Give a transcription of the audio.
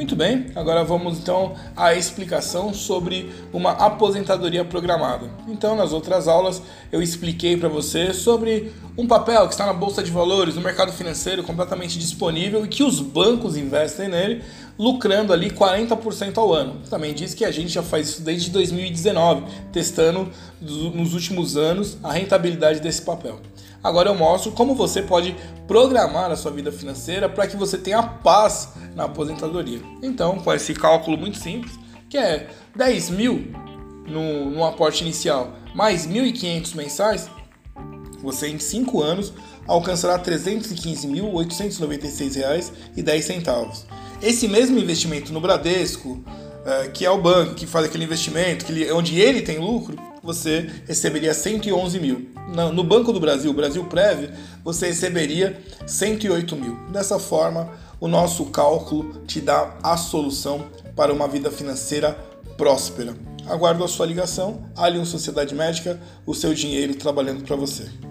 Muito bem, agora vamos então à explicação sobre uma aposentadoria programada. Então, nas outras aulas, eu expliquei para você sobre um papel que está na bolsa de valores, no mercado financeiro, completamente disponível e que os bancos investem nele, lucrando ali 40% ao ano. Também diz que a gente já faz isso desde 2019, testando nos últimos anos a rentabilidade desse papel. Agora eu mostro como você pode programar a sua vida financeira para que você tenha paz na aposentadoria. Então, com esse cálculo muito simples, que é 10 mil no, no aporte inicial mais 1.500 mensais, você em 5 anos alcançará R$ 315.896,10. Esse mesmo investimento no Bradesco, é, que é o banco que faz aquele investimento, que ele, onde ele tem lucro, você receberia 111 mil. No Banco do Brasil, Brasil Prev, você receberia 108 mil. Dessa forma, o nosso cálculo te dá a solução para uma vida financeira próspera. Aguardo a sua ligação, Allianz Sociedade Médica, o seu dinheiro trabalhando para você.